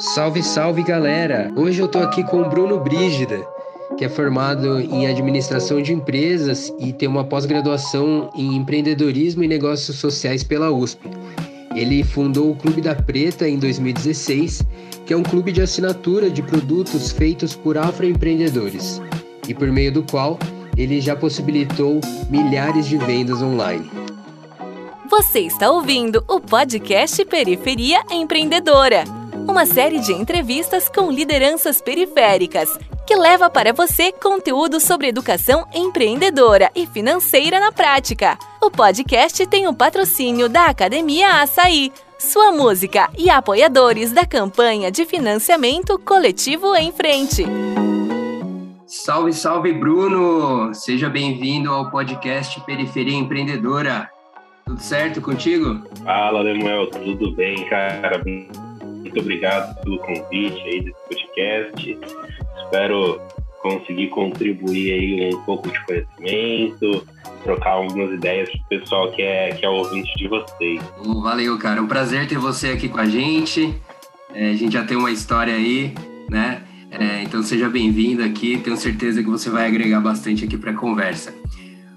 Salve, salve galera! Hoje eu tô aqui com o Bruno Brígida, que é formado em administração de empresas e tem uma pós-graduação em empreendedorismo e negócios sociais pela USP. Ele fundou o Clube da Preta em 2016, que é um clube de assinatura de produtos feitos por afroempreendedores e por meio do qual ele já possibilitou milhares de vendas online. Você está ouvindo o podcast Periferia Empreendedora uma série de entrevistas com lideranças periféricas que leva para você conteúdo sobre educação empreendedora e financeira na prática. O podcast tem o patrocínio da Academia Açaí, sua música e apoiadores da campanha de financiamento coletivo em frente. Salve, salve, Bruno! Seja bem-vindo ao podcast Periferia Empreendedora. Tudo certo contigo? Fala, Lemuel, tudo bem, cara? Muito obrigado pelo convite aí desse podcast. Espero conseguir contribuir aí um pouco de conhecimento, trocar algumas ideias para o pessoal que é, que é ouvinte de vocês. Valeu, cara. Um prazer ter você aqui com a gente. É, a gente já tem uma história aí, né? É, então seja bem-vindo aqui. Tenho certeza que você vai agregar bastante aqui para a conversa.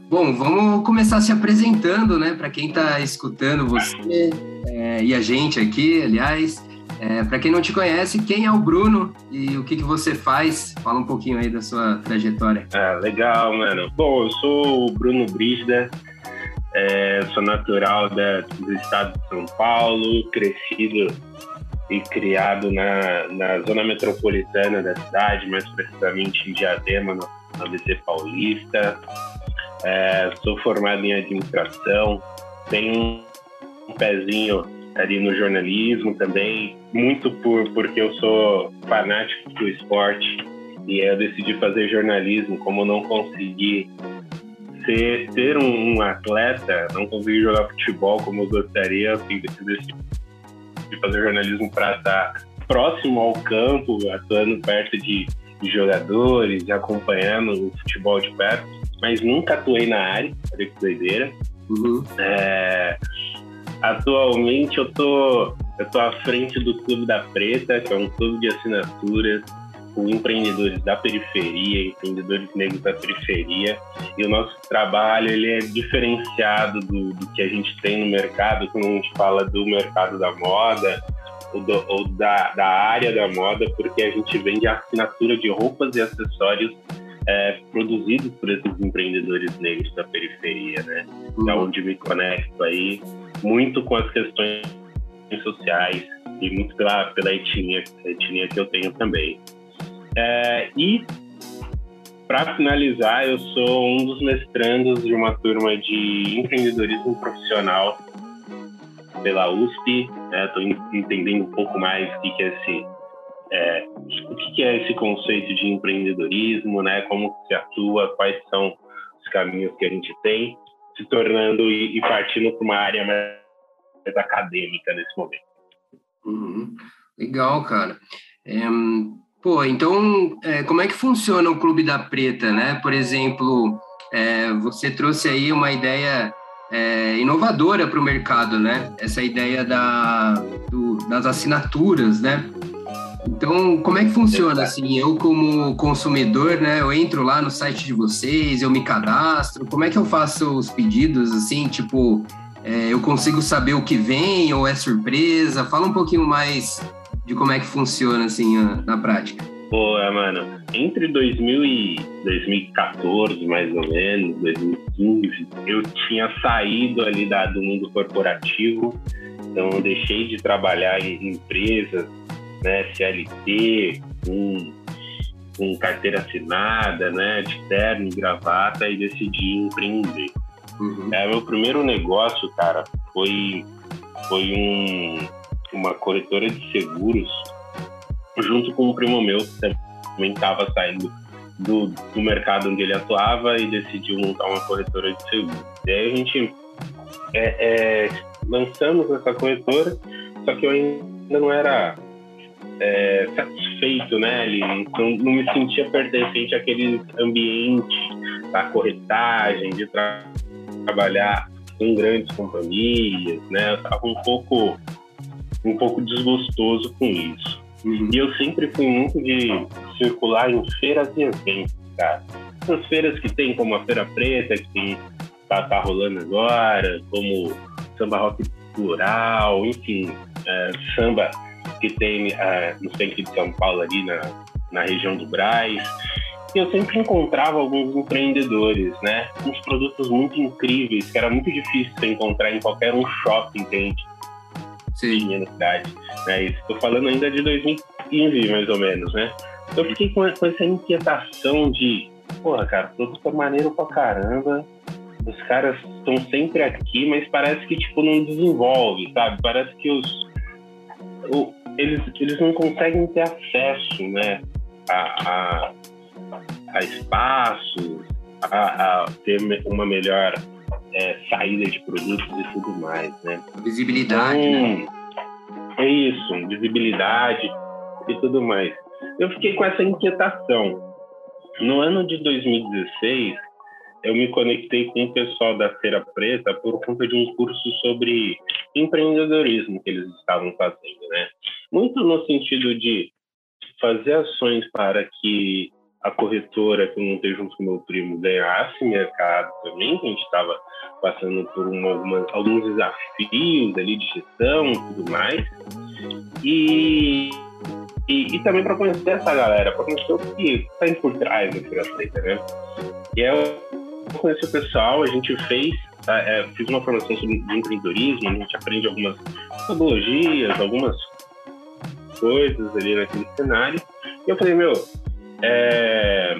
Bom, vamos começar se apresentando, né? Para quem está escutando você é, e a gente aqui, aliás. É, para quem não te conhece, quem é o Bruno e o que, que você faz? Fala um pouquinho aí da sua trajetória. Ah, legal, mano. Bom, eu sou o Bruno Brígida, é, sou natural da, do estado de São Paulo, crescido e criado na, na zona metropolitana da cidade, mais precisamente em Diadema, no ABC Paulista. É, sou formado em administração, tenho um pezinho ali no jornalismo também, muito por porque eu sou fanático do esporte e eu decidi fazer jornalismo, como não consegui ser, ser um, um atleta, não consegui jogar futebol como eu gostaria, assim, decidi fazer jornalismo para estar próximo ao campo, atuando perto de, de jogadores, acompanhando o futebol de perto, mas nunca atuei na área, olha que doideira. Uhum. É, Atualmente eu tô, eu tô à frente do Clube da Preta, que é um clube de assinaturas com empreendedores da periferia, empreendedores negros da periferia. E o nosso trabalho ele é diferenciado do, do que a gente tem no mercado, quando a gente fala do mercado da moda, ou, do, ou da, da, área da moda, porque a gente vende a assinatura de roupas e acessórios é, produzidos por esses empreendedores negros da periferia, né? Uhum. É onde me conecto aí muito com as questões sociais e muito pela, pela etnia, etnia que eu tenho também. É, e, para finalizar, eu sou um dos mestrandos de uma turma de empreendedorismo profissional pela USP. Estou né? entendendo um pouco mais o que, é esse é, o que é esse conceito de empreendedorismo, né? Como se atua, quais são os caminhos que a gente tem se tornando e, e partindo para uma área mais acadêmica nesse momento. Uhum. Legal, cara. É, pô, então, é, como é que funciona o Clube da Preta, né? Por exemplo, é, você trouxe aí uma ideia é, inovadora para o mercado, né? Essa ideia da, do, das assinaturas, né? Então, como é que funciona assim? Eu como consumidor, né, eu entro lá no site de vocês, eu me cadastro. Como é que eu faço os pedidos assim, tipo, é, eu consigo saber o que vem ou é surpresa? Fala um pouquinho mais de como é que funciona assim na prática. Boa, mano. Entre 2000 e 2014, mais ou menos, 2015, eu tinha saído ali da, do mundo corporativo, então eu deixei de trabalhar em empresas né, CLT, com, com carteira assinada, né, de terno e gravata e decidi empreender. Uhum. É, meu primeiro negócio, cara, foi, foi um, uma corretora de seguros junto com um primo meu que também estava saindo do, do mercado onde ele atuava e decidiu montar uma corretora de seguros. E aí a gente é, é, lançamos essa corretora, só que eu ainda não era é, satisfeito, né? Ele não, não me sentia pertencente àquele ambiente da corretagem, de tra trabalhar em grandes companhias, né? Eu estava um pouco, um pouco desgostoso com isso. Uhum. E eu sempre fui muito de circular em feiras e eventos, cara. As feiras que tem, como a Feira Preta, que tá, tá rolando agora, como samba rock plural, enfim, é, samba que tem é, no centro de São Paulo, ali na, na região do Braz. E eu sempre encontrava alguns empreendedores, né? Uns produtos muito incríveis, que era muito difícil você encontrar em qualquer um shopping que a gente Sim. tinha na cidade. Né? Estou falando ainda de 2015, mais ou menos, né? Eu fiquei com, com essa inquietação de, porra, cara, produto é maneiro pra caramba, os caras estão sempre aqui, mas parece que tipo não desenvolve, sabe? Parece que os o, eles, eles não conseguem ter acesso, né, a, a, a espaços, a, a, ter uma melhor é, saída de produtos e tudo mais, né? Visibilidade, né? né? É isso, visibilidade e tudo mais. Eu fiquei com essa inquietação. No ano de 2016, eu me conectei com o pessoal da Feira Preta por conta de um curso sobre empreendedorismo que eles estavam fazendo, né? Muito no sentido de fazer ações para que a corretora que eu montei junto com meu primo ganhasse mercado também, que a gente estava passando por uma, alguns desafios ali de gestão e tudo mais. E, e, e também para conhecer essa galera, para conhecer o que está por trás da Preta, né? E eu conheci o pessoal, a gente fez, é, é, fiz uma formação sobre empreendedorismo, a gente aprende algumas metodologias, algumas coisas ali naquele cenário. E eu falei, meu, é,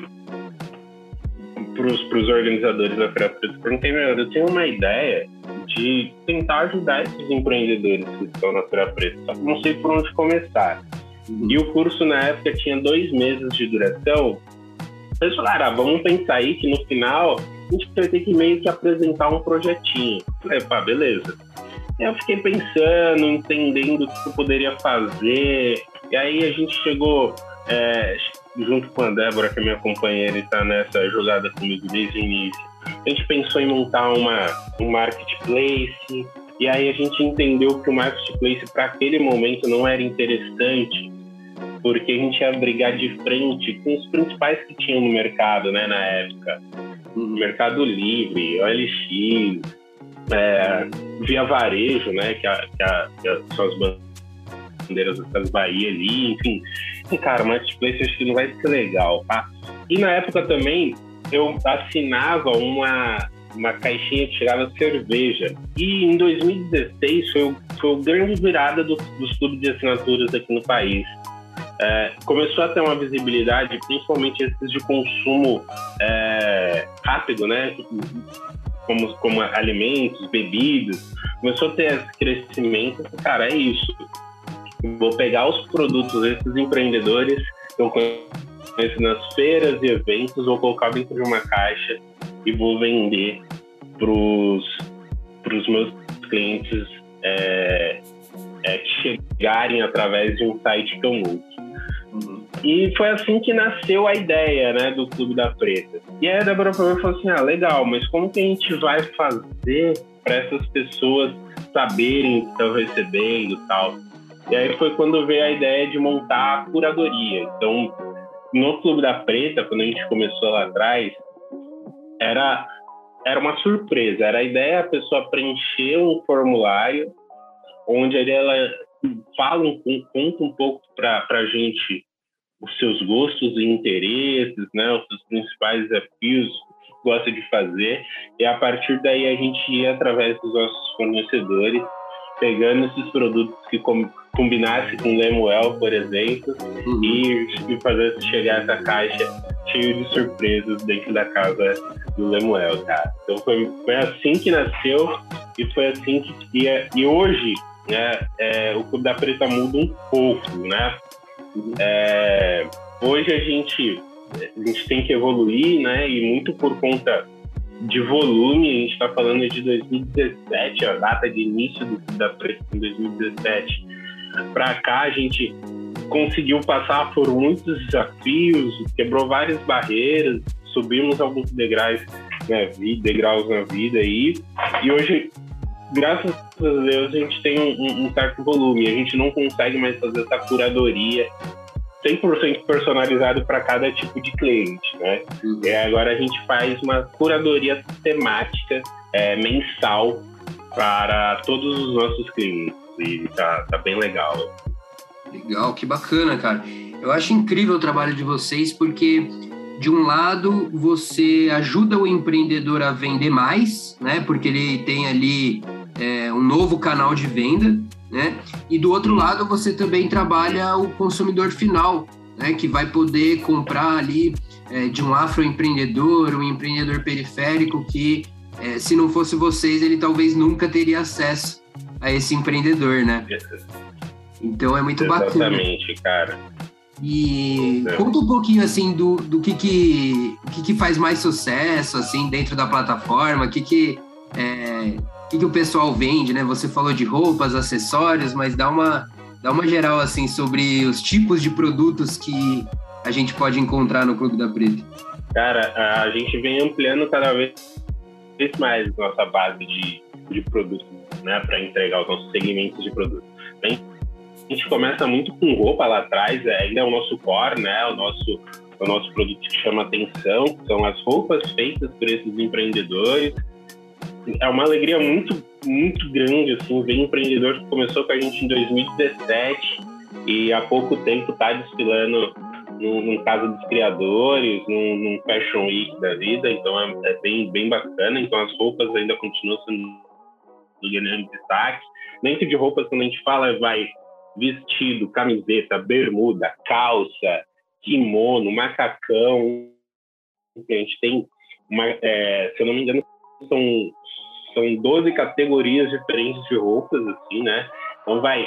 para os organizadores da Feira Preta, perguntei, meu, eu tenho uma ideia de tentar ajudar esses empreendedores que estão na Feira Preta, só que não sei por onde começar. Uhum. E o curso na época tinha dois meses de duração. Eles falaram, ah, vamos pensar aí que no final a gente vai ter que meio que apresentar um projetinho. Falei, pá, beleza. Eu fiquei pensando, entendendo o que eu poderia fazer. E aí a gente chegou, é, junto com a Débora, que é minha companheira e está nessa jogada comigo desde o início. A gente pensou em montar uma, um marketplace. E aí a gente entendeu que o marketplace para aquele momento não era interessante, porque a gente ia brigar de frente com os principais que tinham no mercado, né, na época. Mercado Livre, OLX, é, Via Varejo, né, que, a, que, a, que são as bandeiras das Bahia ali, enfim. E, cara, marketplace acho que não vai ser legal, tá? E na época também eu assinava uma, uma caixinha que chegava cerveja. E em 2016 foi o, foi grande virada do, dos clubes de assinaturas aqui no país é, começou a ter uma visibilidade, principalmente esses de consumo é, rápido, né? Como, como alimentos, bebidas. Começou a ter esse crescimento. Cara, é isso. Vou pegar os produtos desses empreendedores que eu conheço nas feiras e eventos, vou colocar dentro de uma caixa e vou vender para os meus clientes é, é, chegarem através de um site que eu. E foi assim que nasceu a ideia, né, do Clube da Preta. E aí a Débora falou assim, ah, legal, mas como que a gente vai fazer para essas pessoas saberem que estão recebendo tal? E aí foi quando veio a ideia de montar a curadoria. Então, no Clube da Preta, quando a gente começou lá atrás, era, era uma surpresa. Era a ideia a pessoa preencher um formulário onde ela fala, conta um pouco para a gente os seus gostos e interesses, né, os seus principais desafios gosta de fazer, e a partir daí a gente ia através dos nossos fornecedores pegando esses produtos que combinasse com Lemuel, por exemplo, uhum. e, e fazer chegar essa caixa cheia de surpresas dentro da casa do Lemuel, tá? Então foi, foi assim que nasceu e foi assim que ia. E hoje, né, é, o Clube da Preta muda um pouco, né? É, hoje a gente, a gente tem que evoluir, né? E muito por conta de volume, a gente está falando de 2017, a data de início do da Preta em 2017. Para cá a gente conseguiu passar por muitos desafios, quebrou várias barreiras, subimos alguns degraus na vida, degraus na vida aí, e hoje graças a Deus, a gente tem um, um, certo volume. A gente não consegue mais fazer essa curadoria 100% personalizado para cada tipo de cliente, né? Uhum. E agora a gente faz uma curadoria sistemática é, mensal para todos os nossos clientes e tá, tá bem legal. Legal, que bacana, cara. Eu acho incrível o trabalho de vocês porque de um lado você ajuda o empreendedor a vender mais, né? Porque ele tem ali é, um novo canal de venda, né? E do outro lado você também trabalha o consumidor final, né? Que vai poder comprar ali é, de um afroempreendedor, um empreendedor periférico que é, se não fosse vocês ele talvez nunca teria acesso a esse empreendedor, né? Então é muito Exatamente, bacana. Exatamente, cara. E é. conta um pouquinho assim do, do que, que, que, que faz mais sucesso assim dentro da plataforma, o que, que, é, que, que o pessoal vende, né? Você falou de roupas, acessórios, mas dá uma, dá uma geral assim sobre os tipos de produtos que a gente pode encontrar no Clube da Preta. Cara, a gente vem ampliando cada vez mais nossa base de, de produtos, né, para entregar os nossos segmentos de produtos. Bem, a gente começa muito com roupa lá atrás, é, ainda é o nosso core, né? O nosso, o nosso produto que chama atenção, são as roupas feitas por esses empreendedores. É uma alegria muito, muito grande, assim, ver empreendedor que começou com a gente em 2017 e há pouco tempo está desfilando num, num Casa dos Criadores, num, num, Fashion Week da vida, então é, é, bem, bem bacana. Então as roupas ainda continuam sendo ganhando destaque. Dentro de roupas, quando a gente fala, vai vestido, camiseta, bermuda, calça, kimono, macacão. A gente tem, uma, é, se eu não me engano, são, são 12 categorias diferentes de roupas, assim, né? Então vai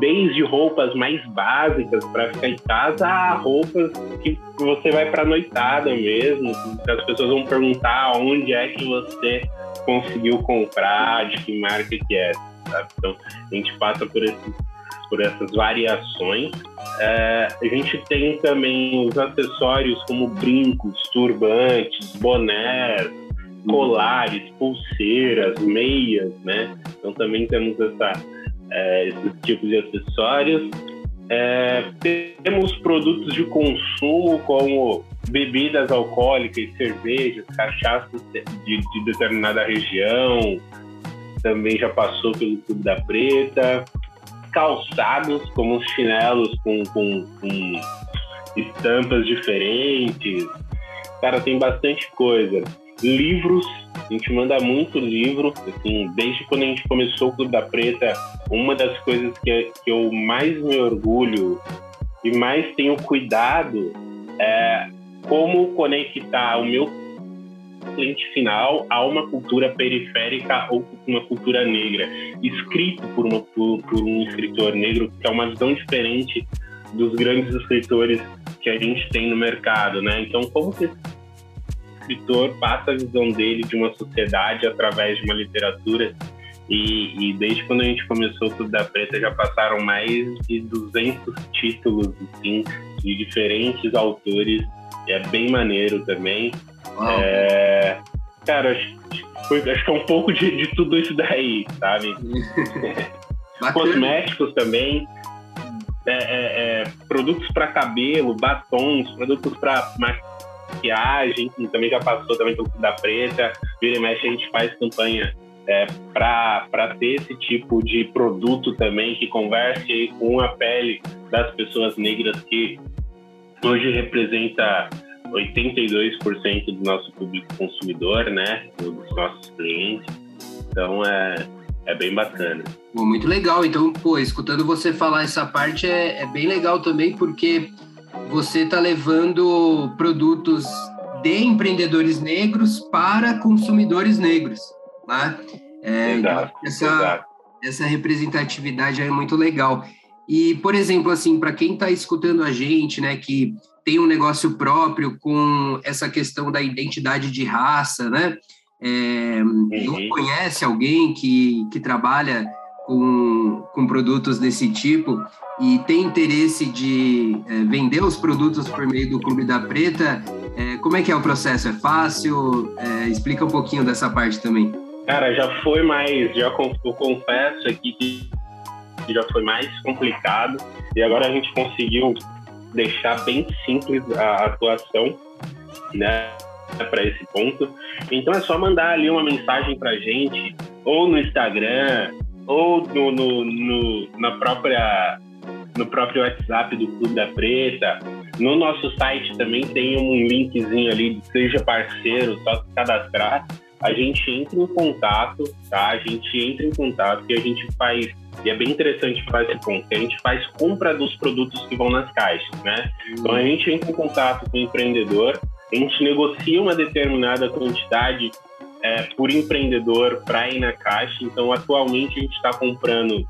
desde roupas mais básicas para ficar em casa a roupas que você vai para noitada mesmo. As pessoas vão perguntar onde é que você conseguiu comprar, de que marca que é. Sabe? Então a gente passa por esses por essas variações. É, a gente tem também os acessórios como brincos, turbantes, bonés, colares, pulseiras, meias, né? Então também temos essa, é, esses tipos de acessórios. É, temos produtos de consumo como bebidas alcoólicas, cervejas, cachaças de, de determinada região, também já passou pelo Clube da Preta calçados, como chinelos com, com, com estampas diferentes. Cara, tem bastante coisa. Livros, a gente manda muito livro, assim, desde quando a gente começou o Clube da Preta, uma das coisas que, que eu mais me orgulho e mais tenho cuidado é como conectar o meu cliente final a uma cultura periférica ou uma cultura negra, escrito por, uma, por, por um escritor negro, que é uma visão diferente dos grandes escritores que a gente tem no mercado, né? Então, como que esse escritor passa a visão dele de uma sociedade através de uma literatura e, e, desde quando a gente começou Tudo da Preta já passaram mais de 200 títulos assim, de diferentes autores. É bem maneiro também. É, cara, acho, acho que é um pouco de, de tudo isso daí, sabe? Cosméticos também. É, é, é produtos para cabelo, batons, produtos para maquiagem, que também já passou também pelo da preta. Vira e mexe, a gente faz campanha é, para ter esse tipo de produto também que converse com a pele das pessoas negras que hoje representa 82% do nosso público consumidor, né? Dos nossos clientes. Então é, é bem bacana. Pô, muito legal. Então, pô, escutando você falar essa parte é, é bem legal também, porque você está levando produtos de empreendedores negros para consumidores negros, né? É, exato, essa, exato. essa representatividade é muito legal. E, por exemplo, assim, para quem está escutando a gente, né, que tem um negócio próprio com essa questão da identidade de raça, né? É, uhum. Não conhece alguém que, que trabalha com, com produtos desse tipo e tem interesse de é, vender os produtos por meio do Clube da Preta, é, como é que é o processo? É fácil? É, explica um pouquinho dessa parte também. Cara, já foi mais, já eu confesso aqui que já foi mais complicado e agora a gente conseguiu deixar bem simples a atuação, né, para esse ponto. Então é só mandar ali uma mensagem para gente, ou no Instagram, ou no, no, no, na própria no próprio WhatsApp do Clube da Preta. No nosso site também tem um linkzinho ali, seja parceiro, só se cadastrar. A gente entra em contato, tá? A gente entra em contato e a gente faz e é bem interessante falar esse ponto, que a gente faz compra dos produtos que vão nas caixas, né? Então a gente entra em contato com o empreendedor, a gente negocia uma determinada quantidade é, por empreendedor para ir na caixa. Então atualmente a gente está comprando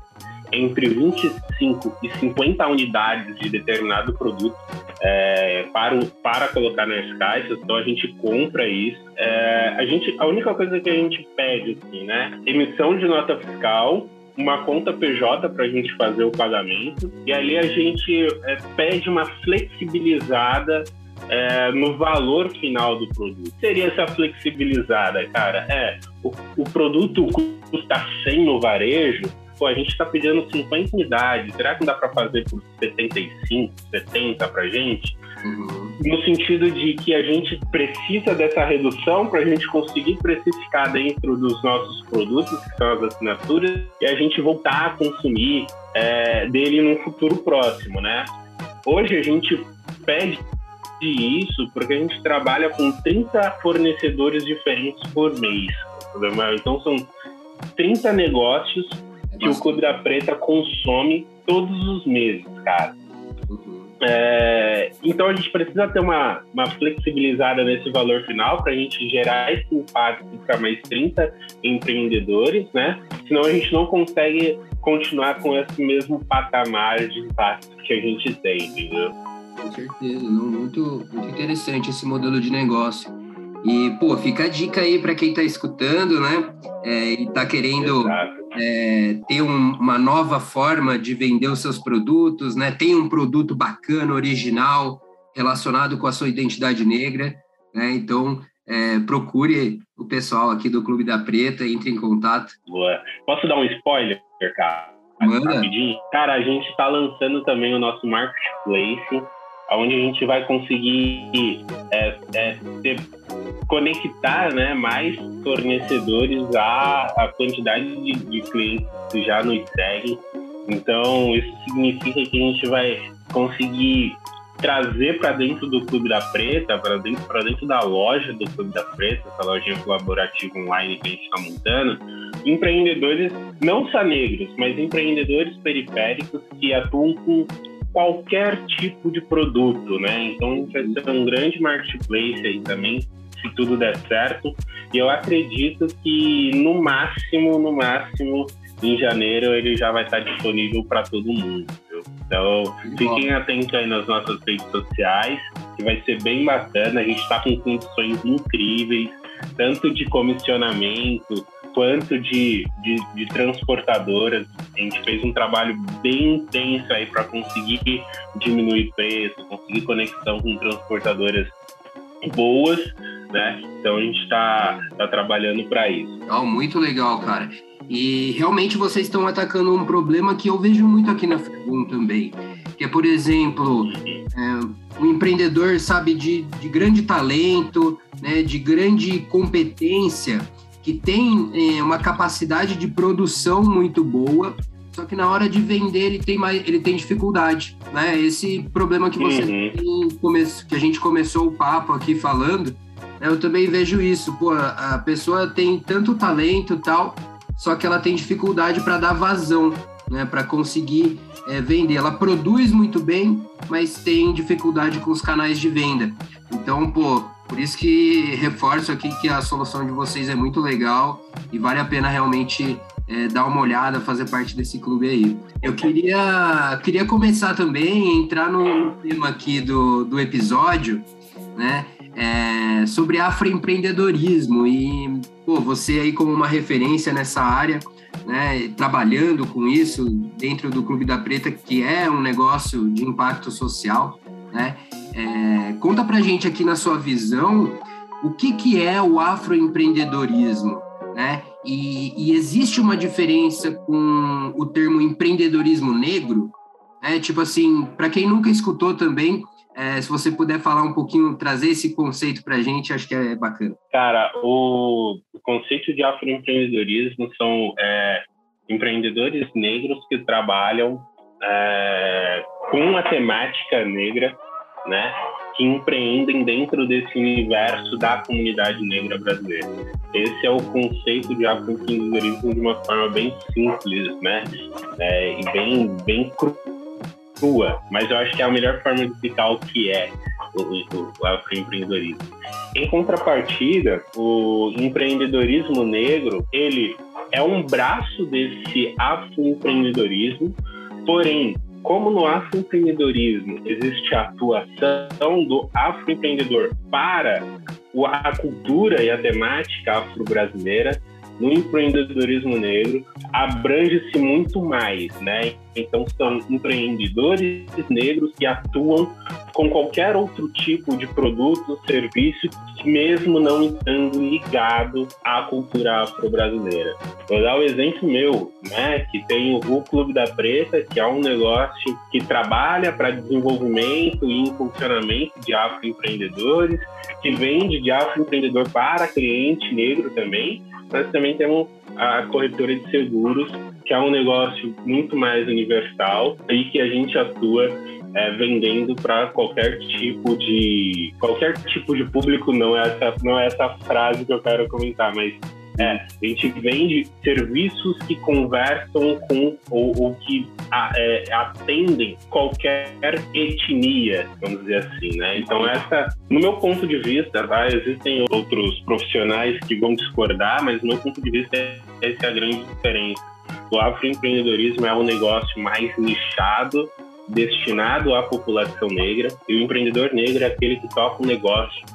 entre 25 e 50 unidades de determinado produto é, para, para colocar nas caixas, então a gente compra isso. É, a, gente, a única coisa que a gente pede, assim, né? Emissão de nota fiscal, uma conta PJ para a gente fazer o pagamento, e ali a gente é, pede uma flexibilizada é, no valor final do produto. Seria essa flexibilizada, cara? É, o, o produto custa 100 no varejo, pô, a gente está pedindo 50 unidades, será que não dá para fazer por 75, 70 para gente? Uhum. No sentido de que a gente precisa dessa redução para a gente conseguir precificar dentro dos nossos produtos, que são as assinaturas, e a gente voltar a consumir é, dele num futuro próximo, né? Hoje a gente pede isso porque a gente trabalha com 30 fornecedores diferentes por mês. Então são 30 negócios que o Clube da Preta consome todos os meses, cara. Uhum. É, então a gente precisa ter uma, uma flexibilizada nesse valor final para a gente gerar esse impacto para mais 30 empreendedores, né? Senão a gente não consegue continuar com esse mesmo patamar de impacto que a gente tem, entendeu? Com certeza, não, muito, muito interessante esse modelo de negócio. E, pô, fica a dica aí para quem está escutando, né? É, e está querendo é, ter um, uma nova forma de vender os seus produtos, né? Tem um produto bacana, original, relacionado com a sua identidade negra, né? Então, é, procure o pessoal aqui do Clube da Preta, entre em contato. Boa. Posso dar um spoiler, cara? Manda. Rapidinho? Cara, a gente está lançando também o nosso marketplace, onde a gente vai conseguir é, é, ter conectar né, mais fornecedores à, à quantidade de, de clientes que já nos seguem. Então, isso significa que a gente vai conseguir trazer para dentro do Clube da Preta, para dentro, dentro da loja do Clube da Preta, essa lojinha colaborativa online que a gente está montando, empreendedores não só negros, mas empreendedores periféricos que atuam com qualquer tipo de produto, né? Então vai ser um grande marketplace aí também se tudo der certo. E eu acredito que no máximo, no máximo, em janeiro ele já vai estar disponível para todo mundo. Viu? Então, fiquem atentos aí nas nossas redes sociais, que vai ser bem bacana. A gente está com condições incríveis, tanto de comissionamento quanto de, de, de transportadoras. A gente fez um trabalho bem intenso aí para conseguir diminuir preço, conseguir conexão com transportadoras boas né? Então a gente está tá trabalhando para isso. Oh, muito legal, cara. E realmente vocês estão atacando um problema que eu vejo muito aqui na Fergun também, que é, por exemplo, é, um empreendedor, sabe, de, de grande talento, né, de grande competência, que tem é, uma capacidade de produção muito boa, só que na hora de vender ele tem mais, ele tem dificuldade, né? Esse problema que você uhum. tem, que a gente começou o papo aqui falando, eu também vejo isso. Pô, a pessoa tem tanto talento tal, só que ela tem dificuldade para dar vazão, né? Para conseguir é, vender. Ela produz muito bem, mas tem dificuldade com os canais de venda. Então, pô, por isso que reforço aqui que a solução de vocês é muito legal e vale a pena realmente é, dar uma olhada, fazer parte desse clube aí. Eu queria, queria começar também, entrar no tema aqui do, do episódio, né? é, sobre afroempreendedorismo e pô, você aí como uma referência nessa área, né, trabalhando com isso dentro do Clube da Preta, que é um negócio de impacto social, né? É, conta pra gente aqui na sua visão o que, que é o afroempreendedorismo, né? E, e existe uma diferença com o termo empreendedorismo negro? É tipo assim, para quem nunca escutou também, é, se você puder falar um pouquinho, trazer esse conceito para a gente, acho que é bacana. Cara, o, conceito de afroempreendedorismo são é, empreendedores negros que trabalham é, com a temática negra, né? Que empreendem dentro desse universo da comunidade negra brasileira. Esse é o conceito de afroempreendedorismo de uma forma bem simples, né? É, e bem, bem crua, mas eu acho que é a melhor forma de explicar o que é o, o, o afroempreendedorismo. Em contrapartida, o empreendedorismo negro, ele é um braço desse afroempreendedorismo, porém, como no afroempreendedorismo existe a atuação do afroempreendedor para a cultura e a temática afro-brasileira, no empreendedorismo negro abrange-se muito mais, né? Então são empreendedores negros que atuam com qualquer outro tipo de produto, serviço, mesmo não estando ligado à cultura afro-brasileira. Vou dar o um exemplo meu, né? Que tem o Clube da Preta, que é um negócio que trabalha para desenvolvimento e impulsionamento de afroempreendedores, que vende de afroempreendedor para cliente negro também nós também temos a corretora de seguros, que é um negócio muito mais universal e que a gente atua é, vendendo para qualquer tipo de qualquer tipo de público. Não é essa não é essa frase que eu quero comentar, mas é, a gente vende serviços que conversam com ou, ou que a, é, atendem qualquer etnia, vamos dizer assim, né? Então essa, no meu ponto de vista, tá? existem outros profissionais que vão discordar, mas no meu ponto de vista essa é a grande diferença. O afroempreendedorismo é um negócio mais nichado, destinado à população negra, e o empreendedor negro é aquele que toca um negócio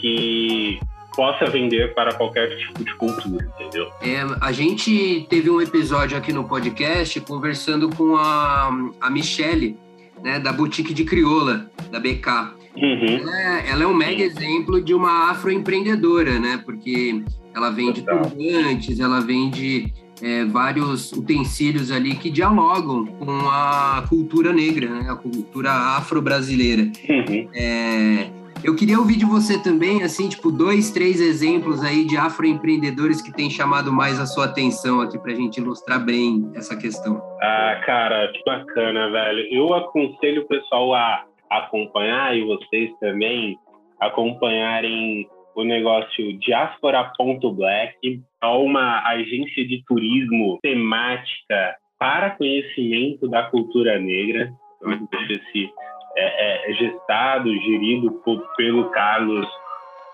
que possa vender para qualquer tipo de cultura, entendeu? É, a gente teve um episódio aqui no podcast conversando com a, a Michelle, né, da Boutique de Crioula, da BK. Uhum. Ela, é, ela, é, um mega exemplo de uma afroempreendedora, né? Porque ela vende turbantes, ela vende é, vários utensílios ali que dialogam com a cultura negra, né? a cultura afro-brasileira. Uhum. É, eu queria ouvir de você também, assim, tipo, dois, três exemplos aí de afroempreendedores que têm chamado mais a sua atenção aqui para a gente ilustrar bem essa questão. Ah, cara, que bacana, velho. Eu aconselho o pessoal a acompanhar e vocês também acompanharem o negócio Diaspora.black, é uma agência de turismo temática para conhecimento da cultura negra. Então, esse é, é, gestado, gerido por, pelo Carlos,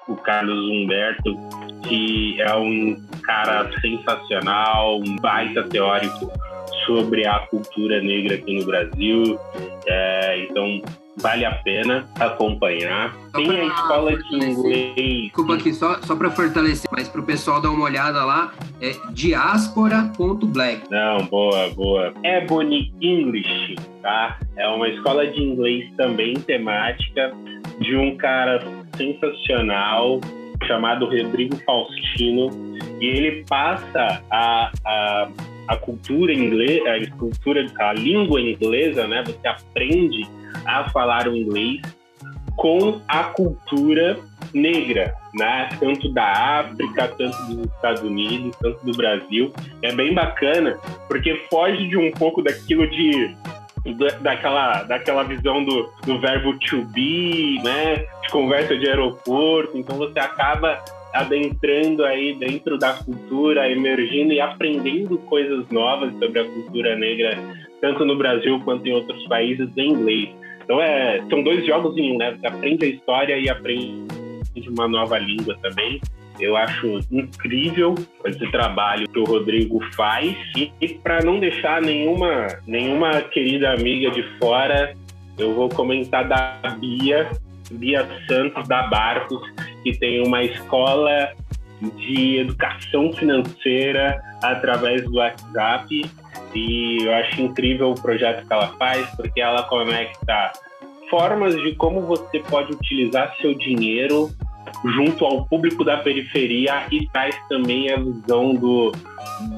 o Carlos Humberto, que é um cara sensacional, um baita teórico sobre a cultura negra aqui no Brasil. É, então, vale a pena acompanhar. Só Tem a escola de inglês. Desculpa aqui, só, só para fortalecer, mas para o pessoal dar uma olhada lá, é diaspora.black. Não, boa, boa. Ebony English, tá? É uma escola de inglês também temática de um cara sensacional chamado Rodrigo Faustino e ele passa a, a, a cultura inglesa, a cultura, a língua inglesa, né? Você aprende a falar o inglês com a cultura negra, né? tanto da África, tanto dos Estados Unidos, tanto do Brasil. É bem bacana, porque foge de um pouco daquilo de daquela, daquela visão do, do verbo to be, né? De conversa de aeroporto. Então você acaba adentrando aí dentro da cultura, emergindo e aprendendo coisas novas sobre a cultura negra, tanto no Brasil quanto em outros países, em inglês. Então é, são dois jogos em um, né? Você aprende a história e aprende uma nova língua também. Eu acho incrível esse trabalho que o Rodrigo faz. E, para não deixar nenhuma, nenhuma querida amiga de fora, eu vou comentar da Bia, Bia Santos da Barcos, que tem uma escola de educação financeira através do WhatsApp e eu acho incrível o projeto que ela faz, porque ela conecta formas de como você pode utilizar seu dinheiro junto ao público da periferia e traz também a visão do,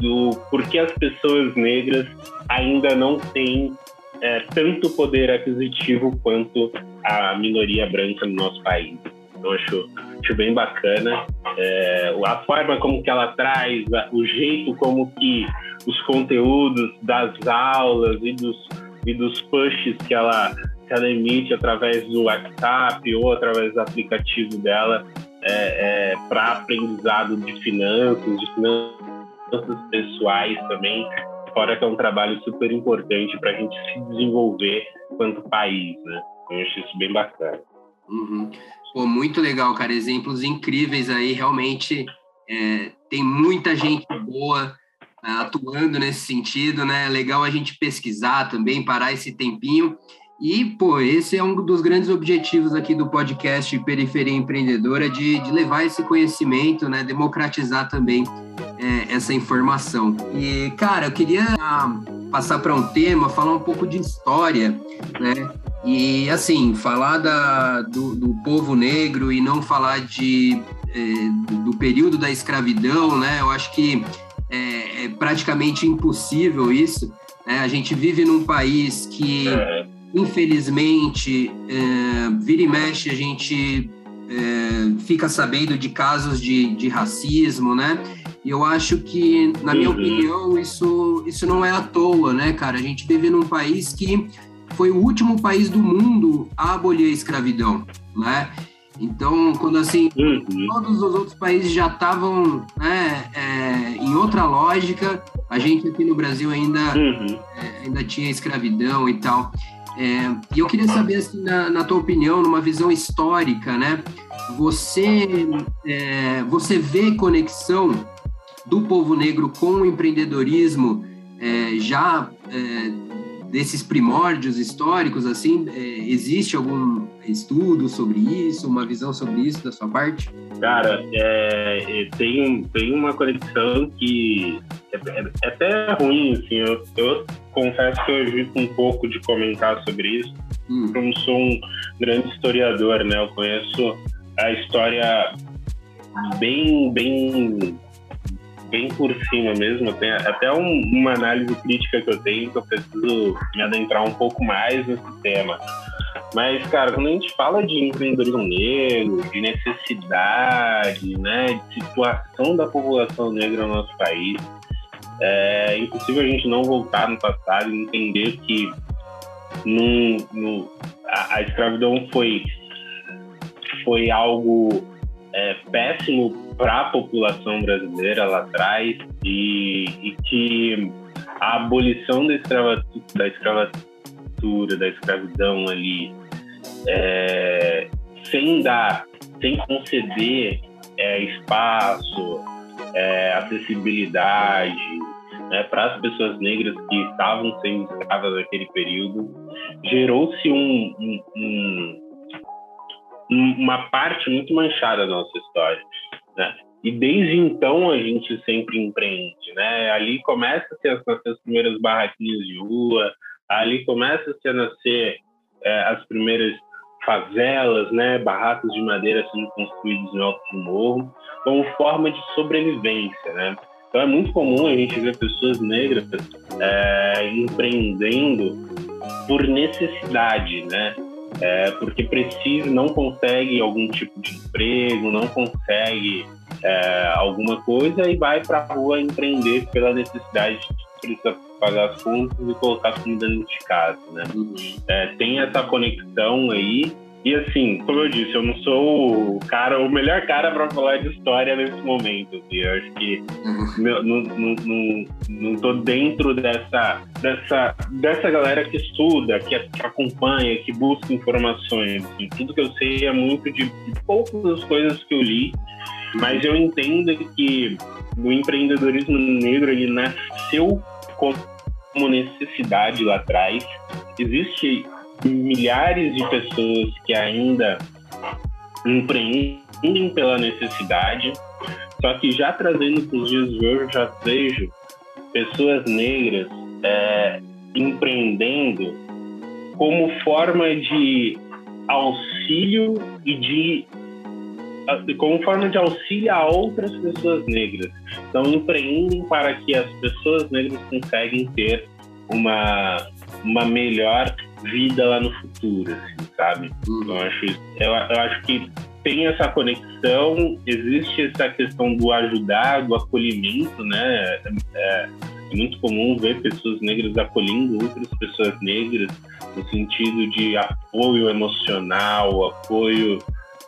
do porquê as pessoas negras ainda não têm é, tanto poder aquisitivo quanto a minoria branca no nosso país. Então, acho, acho bem bacana é, a forma como que ela traz, o jeito como que os conteúdos das aulas e dos, e dos pushes que ela, que ela emite através do WhatsApp ou através do aplicativo dela é, é, para aprendizado de finanças, de finanças pessoais também, fora que é um trabalho super importante para a gente se desenvolver quanto país, né? Eu acho isso bem bacana. Uhum. Pô, muito legal, cara. Exemplos incríveis aí. Realmente é, tem muita gente boa é, atuando nesse sentido, né? Legal a gente pesquisar também, parar esse tempinho. E, pô, esse é um dos grandes objetivos aqui do podcast Periferia Empreendedora, de, de levar esse conhecimento, né? Democratizar também é, essa informação. E, cara, eu queria passar para um tema, falar um pouco de história, né? E, assim, falar da, do, do povo negro e não falar de, é, do período da escravidão, né? Eu acho que é, é praticamente impossível isso. Né? A gente vive num país que, infelizmente, é, vira e mexe, a gente é, fica sabendo de casos de, de racismo, né? E eu acho que, na minha uhum. opinião, isso, isso não é à toa, né, cara? A gente vive num país que foi o último país do mundo a abolir a escravidão, né? Então, quando assim, uhum. todos os outros países já estavam né, é, em outra lógica, a gente aqui no Brasil ainda, uhum. é, ainda tinha escravidão e tal. É, e eu queria saber, assim, na, na, tua opinião, numa visão histórica, né? Você, é, você vê conexão do povo negro com o empreendedorismo é, já é, desses primórdios históricos, assim, é, existe algum estudo sobre isso, uma visão sobre isso da sua parte? Cara, é, é tem, tem uma conexão que é, é, é até ruim, assim, eu, eu, confesso que eu evito um pouco de comentar sobre isso, hum. eu não sou um grande historiador, né, eu conheço a história bem, bem bem por cima mesmo. Tem até um, uma análise crítica que eu tenho que eu preciso me adentrar um pouco mais nesse tema. Mas, cara, quando a gente fala de empreendedorismo negro, de necessidade, né, de situação da população negra no nosso país, é impossível a gente não voltar no passado e entender que no, no, a, a escravidão foi, foi algo é, péssimo para a população brasileira lá atrás e, e que a abolição da, escravatura, da escravatura, da escravidão ali, é, sem dar, sem conceder é, espaço, é, acessibilidade né, para as pessoas negras que estavam sendo escravas naquele período, gerou-se um, um, um uma parte muito manchada da nossa história, né? E desde então a gente sempre empreende, né? Ali começa a ser as, primeiras barraquinhas de rua, ali começa a nascer é, as primeiras favelas, né? Barracos de madeira sendo construídos em alto morro, como forma de sobrevivência, né? Então é muito comum a gente ver pessoas negras é, empreendendo por necessidade, né? É, porque precisa, não consegue algum tipo de emprego, não consegue é, alguma coisa e vai para a rua empreender pela necessidade de precisar pagar as contas e colocar comida dentro de casa, né? Uhum. É, tem essa conexão aí e assim, como eu disse, eu não sou o cara, o melhor cara para falar de história nesse momento. Assim. Eu acho que uhum. meu, não, não, não, não tô dentro dessa, dessa, dessa galera que estuda, que, que acompanha, que busca informações. Assim. Tudo que eu sei é muito de, de poucas coisas que eu li, mas eu entendo que o empreendedorismo negro ele nasceu como necessidade lá atrás. Existe milhares de pessoas que ainda empreendem pela necessidade, só que já trazendo para os dias de hoje, eu já vejo pessoas negras é, empreendendo como forma de auxílio e de como forma de auxílio a outras pessoas negras. Então, empreendem para que as pessoas negras conseguem ter uma, uma melhor vida lá no futuro, assim, sabe? Uhum. Eu, acho, eu, eu acho que tem essa conexão, existe essa questão do ajudar, do acolhimento, né? É, é muito comum ver pessoas negras acolhendo outras pessoas negras no sentido de apoio emocional, apoio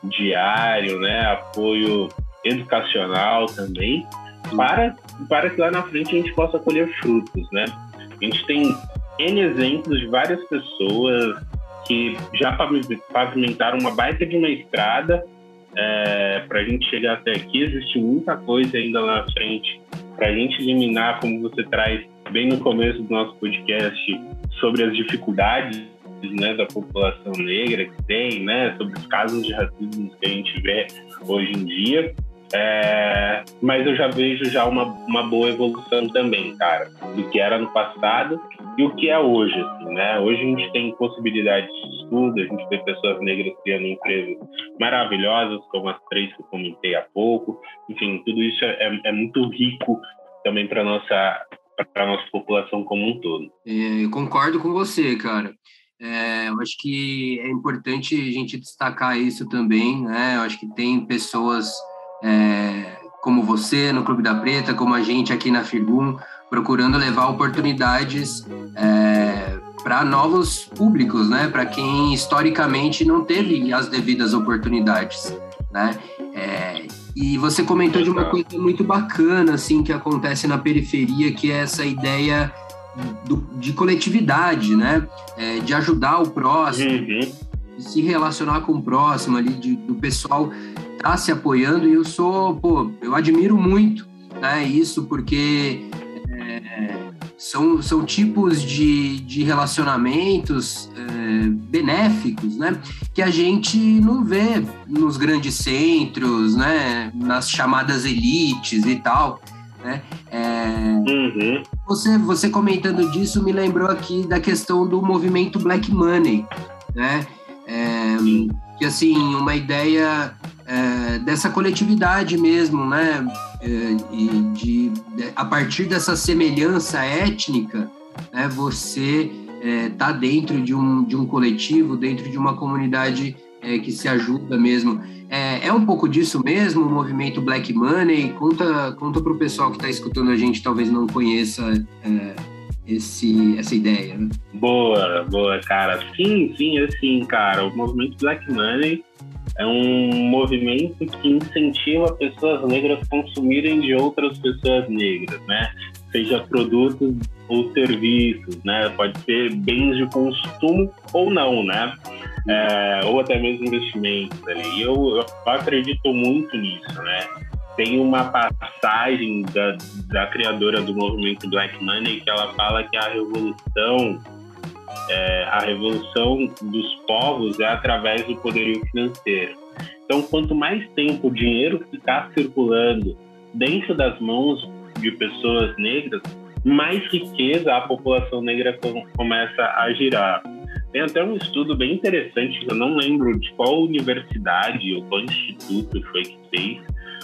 diário, né? Apoio educacional também, para, para que lá na frente a gente possa colher frutos, né? A gente tem N exemplos de várias pessoas que já pavimentaram uma baita de uma estrada é, para a gente chegar até aqui. Existe muita coisa ainda lá na frente para a gente eliminar, como você traz bem no começo do nosso podcast, sobre as dificuldades né, da população negra que tem, né, sobre os casos de racismo que a gente vê hoje em dia. É, mas eu já vejo já uma, uma boa evolução também, cara, do que era no passado e o que é hoje, assim, né? Hoje a gente tem possibilidades de estudo, a gente vê pessoas negras criando empresas maravilhosas, como as três que eu comentei há pouco. Enfim, tudo isso é, é muito rico também para nossa para nossa população como um todo. É, eu concordo com você, cara. É, eu acho que é importante a gente destacar isso também, né? Eu acho que tem pessoas é, como você no Clube da Preta, como a gente aqui na Firgum, procurando levar oportunidades é, para novos públicos, né? Para quem historicamente não teve as devidas oportunidades, né? É, e você comentou de uma coisa muito bacana, assim, que acontece na periferia, que é essa ideia do, de coletividade, né? É, de ajudar o próximo, uhum. de se relacionar com o próximo ali, de, do pessoal tá se apoiando. E eu sou, pô, eu admiro muito, né? Isso porque é, são, são tipos de, de relacionamentos é, benéficos, né? Que a gente não vê nos grandes centros, né? Nas chamadas elites e tal. Né? É, uhum. você, você comentando disso me lembrou aqui da questão do movimento Black Money, né? É, que assim uma ideia é, dessa coletividade mesmo, né? É, e de, de, a partir dessa semelhança étnica, né? Você está é, dentro de um, de um coletivo, dentro de uma comunidade é, que se ajuda mesmo. É, é, um pouco disso mesmo, o movimento Black Money? Conta, conta para o pessoal que está escutando a gente, talvez não conheça esse, essa ideia. Né? Boa, boa, cara. Sim, sim, assim, cara, o movimento Black Money é um movimento que incentiva pessoas negras a consumirem de outras pessoas negras, né? Seja produtos ou serviços, né? Pode ser bens de consumo ou não, né? é, ou até mesmo investimentos. E eu, eu acredito muito nisso, né? Tem uma passagem da, da criadora do movimento Black Money que ela fala que a revolução é, a revolução dos povos é através do poderio financeiro. Então, quanto mais tempo o dinheiro ficar circulando dentro das mãos de pessoas negras, mais riqueza a população negra começa a girar. Tem até um estudo bem interessante, eu não lembro de qual universidade ou qual instituto foi que fez,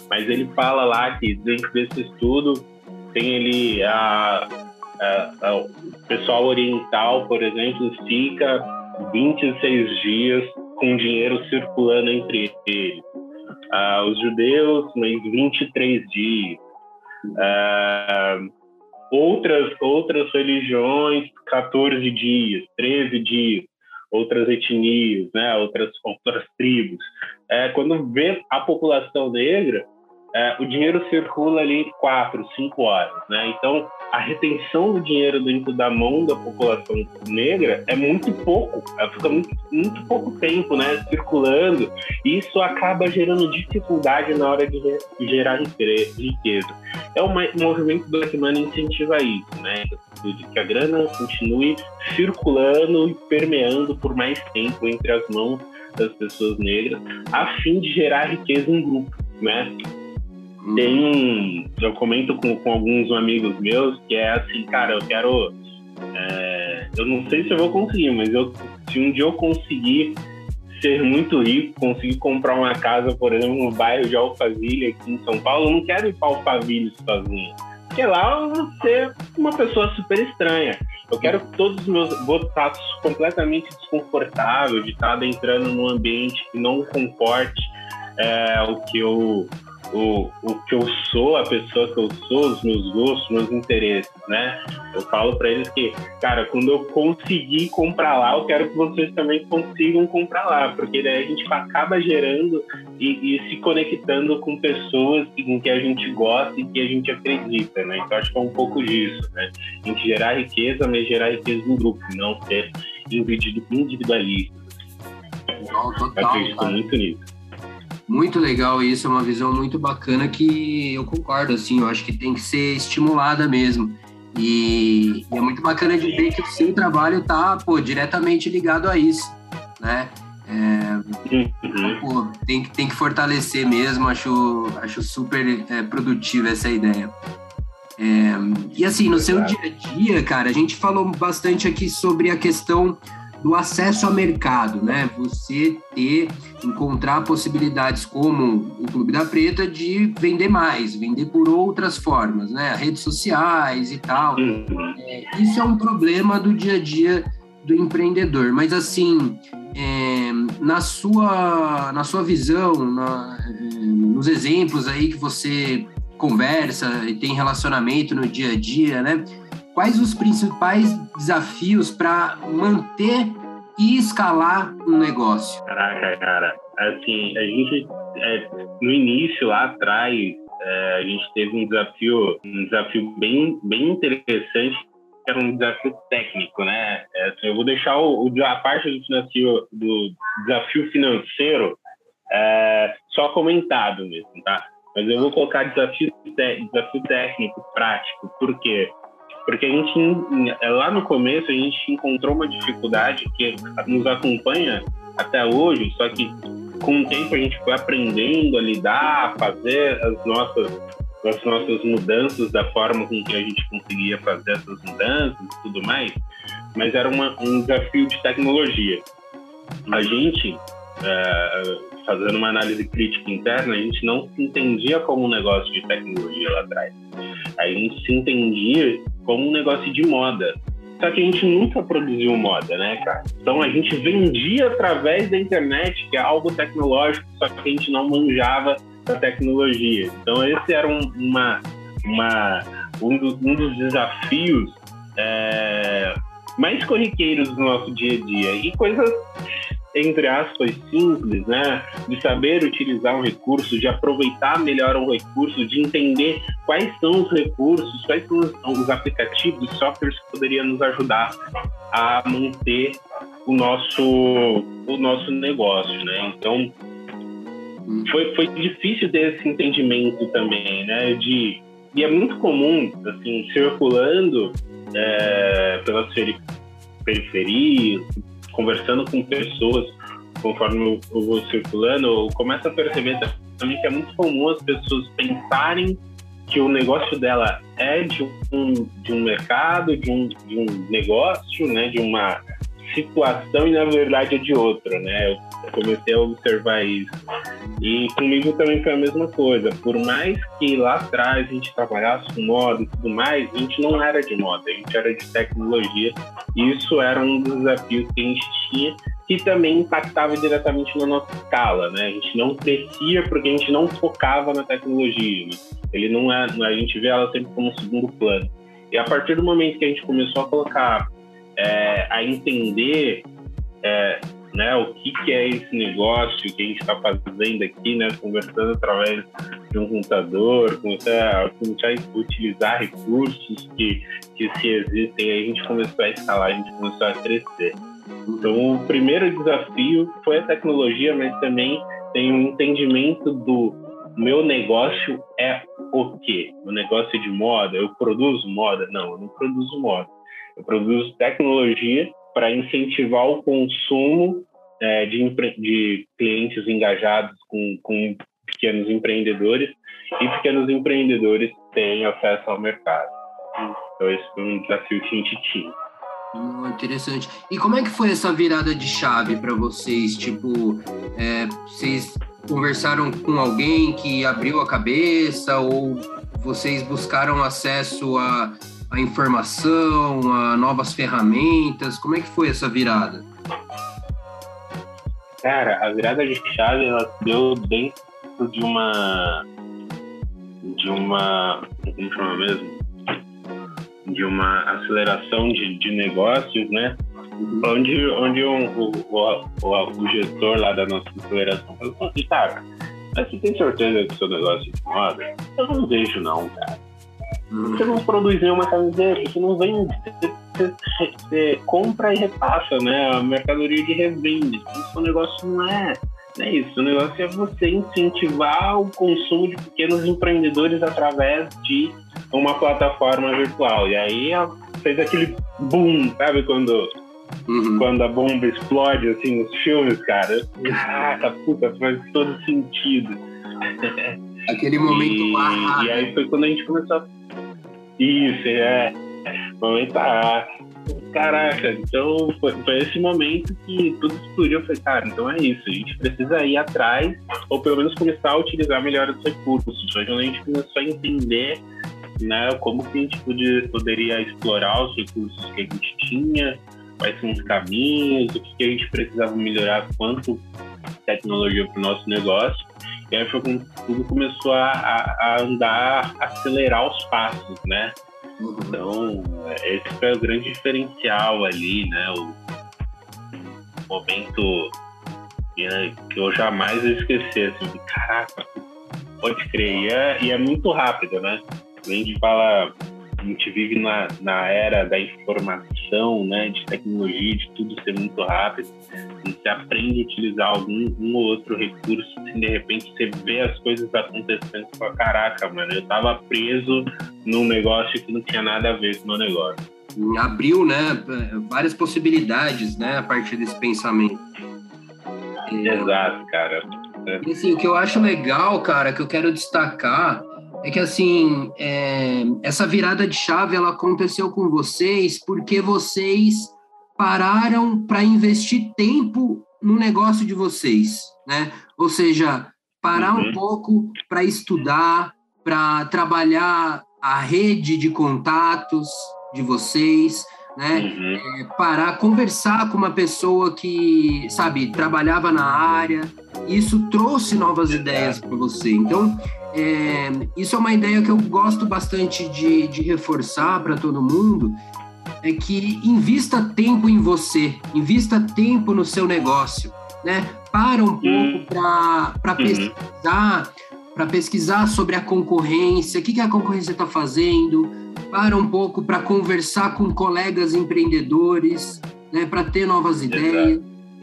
mas ele fala lá que dentro desse estudo tem ele a, o pessoal oriental, por exemplo, fica 26 dias com dinheiro circulando entre eles. Ah, os judeus, mais 23 dias. Outras, outras religiões, 14 dias, 13 dias, outras etnias, né, outras, outras tribos. É, quando vê a população negra, é, o dinheiro circula ali quatro, cinco horas, né? Então, a retenção do dinheiro dentro da mão da população negra é muito pouco, ela fica muito, muito pouco tempo, né, circulando, e isso acaba gerando dificuldade na hora de gerar riqueza. É um movimento Black Money incentiva isso, né, de que a grana continue circulando e permeando por mais tempo entre as mãos das pessoas negras, a fim de gerar riqueza em grupo, né? Tem um. Eu comento com, com alguns amigos meus que é assim, cara, eu quero. É, eu não sei se eu vou conseguir, mas eu, se um dia eu conseguir ser muito rico, conseguir comprar uma casa, por exemplo, no bairro de Alphaville, aqui em São Paulo, eu não quero ir para Alphaville sozinho. Porque lá eu vou ser uma pessoa super estranha. Eu quero que todos os meus. Vou estar completamente desconfortável de estar entrando num ambiente que não comporte é, o que eu o, o que eu sou, a pessoa que eu sou, os meus gostos, meus interesses, né? Eu falo para eles que, cara, quando eu conseguir comprar lá, eu quero que vocês também consigam comprar lá, porque daí a gente acaba gerando e, e se conectando com pessoas em que a gente gosta e que a gente acredita, né? Então acho que é um pouco disso, né? A gente gerar riqueza, mas gerar riqueza em grupo, não ser individualista. Não, total, eu acredito cara. muito nisso. Muito legal isso, é uma visão muito bacana que eu concordo, assim, eu acho que tem que ser estimulada mesmo. E, e é muito bacana de ver que o seu trabalho está diretamente ligado a isso, né? É, uhum. pô, tem, que, tem que fortalecer mesmo, acho, acho super é, produtiva essa ideia. É, e assim, no seu dia a dia, cara, a gente falou bastante aqui sobre a questão do acesso ao mercado, né? Você ter, encontrar possibilidades como o Clube da Preta de vender mais, vender por outras formas, né? Redes sociais e tal. Uhum. É, isso é um problema do dia a dia do empreendedor. Mas assim, é, na sua na sua visão, na, é, nos exemplos aí que você conversa e tem relacionamento no dia a dia, né? Quais os principais desafios para manter e escalar um negócio? Caraca, cara, assim, a gente é, no início lá atrás é, a gente teve um desafio, um desafio bem, bem interessante que era um desafio técnico, né? É, assim, eu vou deixar o, o, a parte do desafio, do desafio financeiro é, só comentado mesmo, tá? Mas eu vou colocar desafio, desafio técnico, prático, por quê? Porque a gente, é, lá no começo, a gente encontrou uma dificuldade que nos acompanha até hoje, só que com o tempo a gente foi aprendendo a lidar, a fazer as nossas, as nossas mudanças da forma com que a gente conseguia fazer essas mudanças e tudo mais, mas era uma, um desafio de tecnologia. A gente, é, fazendo uma análise crítica interna, a gente não se entendia como um negócio de tecnologia lá atrás. A gente se entendia como um negócio de moda. Só que a gente nunca produziu moda, né, cara? Então a gente vendia através da internet, que é algo tecnológico, só que a gente não manjava da tecnologia. Então esse era um, uma, uma, um, do, um dos desafios é, mais corriqueiros do nosso dia a dia. E coisas entre aspas, simples, né? De saber utilizar um recurso, de aproveitar melhor um recurso, de entender quais são os recursos, quais são os, os aplicativos, softwares que poderiam nos ajudar a manter o nosso, o nosso negócio, né? Então, foi, foi difícil ter esse entendimento também, né? De, e é muito comum, assim, circulando é, pelas periferias, conversando com pessoas, conforme eu vou circulando, eu começo a perceber também que é muito comum as pessoas pensarem que o negócio dela é de um, de um mercado, de um, de um negócio, né, de uma situação e na verdade é de outra, né? Eu comecei a observar isso. E comigo também foi a mesma coisa. Por mais que lá atrás a gente trabalhasse com moda e tudo mais, a gente não era de moda, a gente era de tecnologia. E isso era um dos desafios que a gente tinha que também impactava diretamente na nossa escala, né? A gente não crescia porque a gente não focava na tecnologia. Né? Ele não é, a gente vê ela sempre como um segundo plano. E a partir do momento que a gente começou a colocar é, a entender é, né, o que, que é esse negócio que a gente está fazendo aqui, né, conversando através de um computador, começar a, começar a utilizar recursos que, que se existem, aí a gente começou a escalar, a gente começou a crescer. Então, o primeiro desafio foi a tecnologia, mas também tem um entendimento do meu negócio é o quê? O negócio é de moda? Eu produzo moda? Não, eu não produzo moda. Eu produzo tecnologia para incentivar o consumo é, de, de, clientes engajados com, com pequenos empreendedores e pequenos empreendedores têm acesso ao mercado. Então, esse foi um desafio que a gente tinha. Hum, interessante. E como é que foi essa virada de chave para vocês? Tipo, é, vocês conversaram com alguém que abriu a cabeça ou vocês buscaram acesso a, a informação, a novas ferramentas? Como é que foi essa virada? Cara, a virada de chave ela deu dentro de uma de uma como chama mesmo de uma aceleração de, de negócios, né? Onde, onde um, o, o, o, o, gestor lá da nossa aceleração falou assim, cara, mas você tem certeza que seu negócio incomoda? Eu não vejo não, cara. Você não produz nenhuma camiseta, você não vende, você, você, compra e repassa, né? A mercadoria de revende. Então, o negócio não é, é isso. O negócio é você incentivar o consumo de pequenos empreendedores através de uma plataforma virtual. E aí fez aquele boom, sabe? Quando, uhum. quando a bomba explode, assim, nos filmes, cara. Caraca, puta, faz todo sentido. Aquele momento e, lá. E aí foi quando a gente começou a... Isso, é. Momento ah, Caraca, então foi, foi, esse momento que tudo explodiu. Eu falei, cara, então é isso, a gente precisa ir atrás, ou pelo menos começar a utilizar melhor os recursos. Foi quando a gente começou a entender né, como que a gente podia, poderia explorar os recursos que a gente tinha, quais são os caminhos, o que, que a gente precisava melhorar quanto tecnologia para o nosso negócio. E aí foi quando tudo começou a, a, andar, acelerar os passos, né? Então, esse foi o grande diferencial ali, né? O momento né, que eu jamais vou esquecer, assim, caraca, pode crer. E é, e é muito rápido, né? a gente fala, a gente vive na, na era da informação, né, de tecnologia, de tudo ser muito rápido. A gente aprende a utilizar algum um ou outro recurso, assim, de repente você vê as coisas acontecendo e fala, caraca, mano, eu tava preso num negócio que não tinha nada a ver com o meu negócio. Abriu, né, várias possibilidades, né, a partir desse pensamento. Exato, cara. E, assim, o que eu acho legal, cara, que eu quero destacar é que assim é, essa virada de chave ela aconteceu com vocês porque vocês pararam para investir tempo no negócio de vocês, né? Ou seja, parar uhum. um pouco para estudar, para trabalhar a rede de contatos de vocês, né? Uhum. É, parar, conversar com uma pessoa que, sabe, trabalhava na área. Isso trouxe novas ideias para você. Então, é, isso é uma ideia que eu gosto bastante de, de reforçar para todo mundo, é que invista tempo em você, invista tempo no seu negócio, né? Para um pouco para uhum. pesquisar, para pesquisar sobre a concorrência, o que, que a concorrência está fazendo, para um pouco para conversar com colegas empreendedores, né? Para ter novas ideias,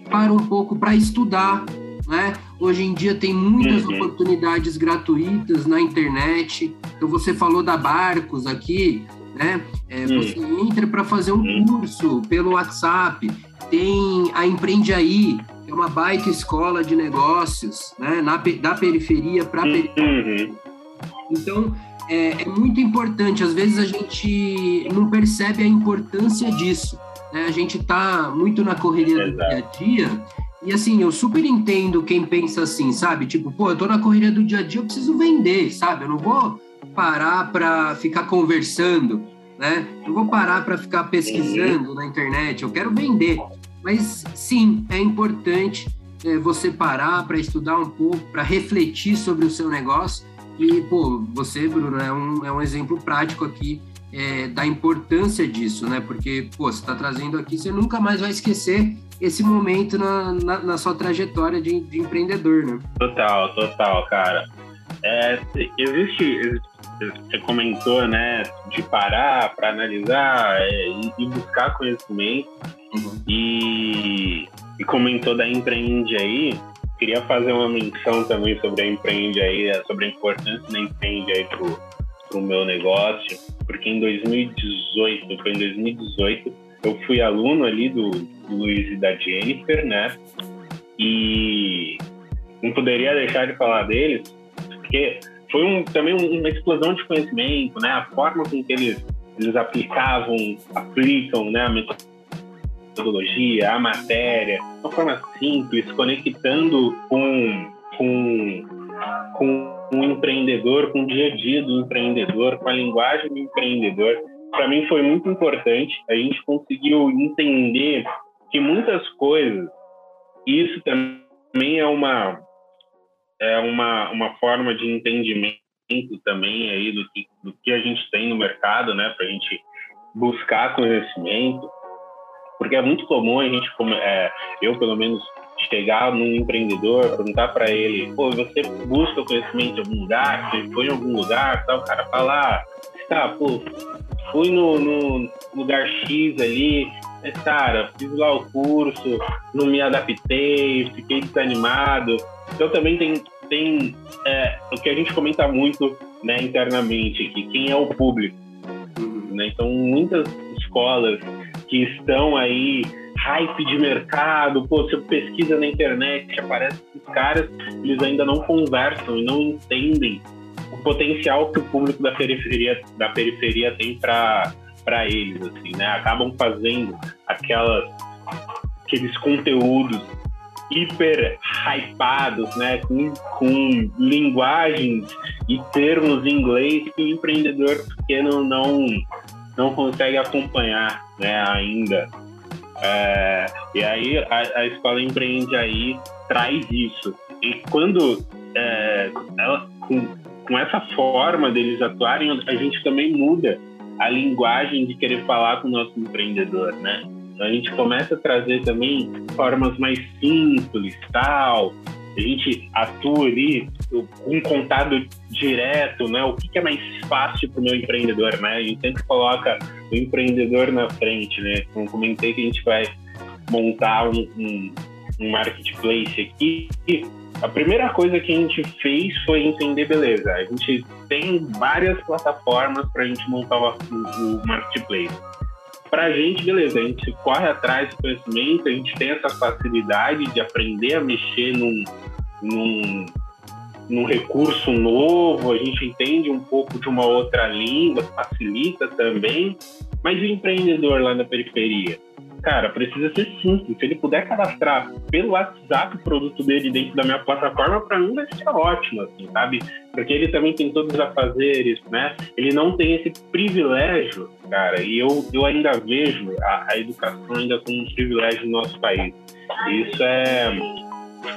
para um pouco para estudar, né? Hoje em dia tem muitas uhum. oportunidades gratuitas na internet. Então você falou da Barcos aqui, né? É, uhum. Você entra para fazer um uhum. curso pelo WhatsApp. Tem a Empreende Aí, que é uma baita escola de negócios, né? Na, da periferia para a periferia. Uhum. Então é, é, muito importante. Às vezes a gente não percebe a importância disso. Né? A gente está muito na correria do dia a dia e assim, eu super entendo quem pensa assim, sabe? Tipo, pô, eu tô na correria do dia a dia, eu preciso vender, sabe? Eu não vou parar para ficar conversando, né? Eu vou parar para ficar pesquisando na internet, eu quero vender. Mas sim, é importante é, você parar para estudar um pouco, para refletir sobre o seu negócio. E, pô, você, Bruno, é um, é um exemplo prático aqui é, da importância disso, né? Porque, pô, você está trazendo aqui, você nunca mais vai esquecer esse momento na, na, na sua trajetória de, de, empreendedor, né? Total, total, cara. É, existe, você comentou, né, de parar para analisar é, e, buscar conhecimento uhum. e, e comentou da Empreende aí, queria fazer uma menção também sobre a Empreende aí, sobre a importância da Empreende aí pro, pro meu negócio, porque em 2018, foi em 2018, eu fui aluno ali do, do Luiz e da Jennifer, né? E não poderia deixar de falar deles, porque foi um, também uma explosão de conhecimento, né? A forma com que eles, eles aplicavam, aplicam, né? A metodologia, a matéria, uma forma simples, conectando com, com, com um empreendedor, com o dia a dia do empreendedor, com a linguagem do empreendedor. Para mim foi muito importante. A gente conseguiu entender que muitas coisas, isso também é uma é uma, uma forma de entendimento também aí do que, do que a gente tem no mercado, né, para a gente buscar conhecimento, porque é muito comum a gente, é, eu pelo menos, chegar num empreendedor, perguntar para ele, pô, você busca conhecimento em algum lugar, você foi em algum lugar, tal, o cara fala, ah, tá, pô, fui no, no lugar X ali, mas, cara, fiz lá o curso, não me adaptei, fiquei desanimado. Então também tem, tem é, o que a gente comenta muito né, internamente aqui, quem é o público. Né? Então muitas escolas que estão aí hype de mercado, pô, você pesquisa na internet, aparece os caras, eles ainda não conversam e não entendem o potencial que o público da periferia, da periferia tem para eles, assim, né? Acabam fazendo aquelas, aqueles conteúdos hiper hypados, né? Com, com linguagens e termos em inglês que o empreendedor pequeno não, não consegue acompanhar, né? Ainda. É, e aí a, a, escola empreende aí traz isso. E quando é, ela, com, com essa forma deles atuarem, a gente também muda a linguagem de querer falar com o nosso empreendedor, né? Então a gente começa a trazer também formas mais simples, tal. A gente atua ali com um contato direto, né? O que, é mais fácil para o meu empreendedor, né? A gente sempre coloca o empreendedor na frente, né? Como comentei que a gente vai montar um, um, um marketplace aqui a primeira coisa que a gente fez foi entender, beleza, a gente tem várias plataformas para a gente montar o, o marketplace. Para a gente, beleza, a gente corre atrás do conhecimento, a gente tem essa facilidade de aprender a mexer num, num, num recurso novo, a gente entende um pouco de uma outra língua, facilita também, mas o empreendedor lá na periferia? Cara, precisa ser simples. Se ele puder cadastrar pelo WhatsApp o produto dele dentro da minha plataforma, para mim vai ser ótimo, assim, sabe? Porque ele também tem todos os afazeres, né? Ele não tem esse privilégio, cara, e eu, eu ainda vejo a, a educação ainda como um privilégio no nosso país. Isso é,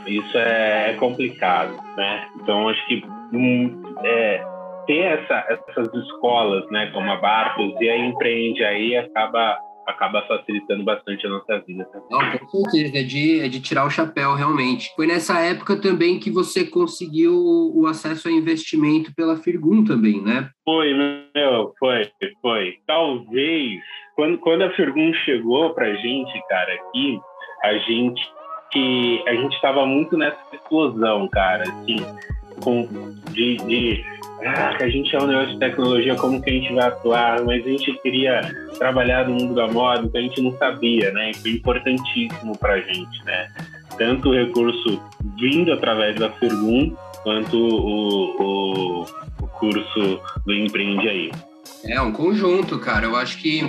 isso é complicado, né? Então, acho que um, é, ter essa, essas escolas, né, como a Barcos e a Empreende aí, acaba acaba facilitando bastante a nossa vida. Tá? Não, com certeza, é de, é de tirar o chapéu, realmente. Foi nessa época também que você conseguiu o acesso a investimento pela Firgum também, né? Foi, meu, foi, foi. Talvez, quando, quando a Firgum chegou pra gente, cara, aqui, a gente que a gente estava muito nessa explosão, cara, assim, com, de, de ah, que a gente é um negócio de tecnologia, como que a gente vai atuar, mas a gente queria trabalhar no mundo da moda, então a gente não sabia, né? Foi importantíssimo para a gente, né? Tanto o recurso vindo através da Firgum, quanto o, o, o curso do Empreende Aí. É um conjunto, cara. Eu acho que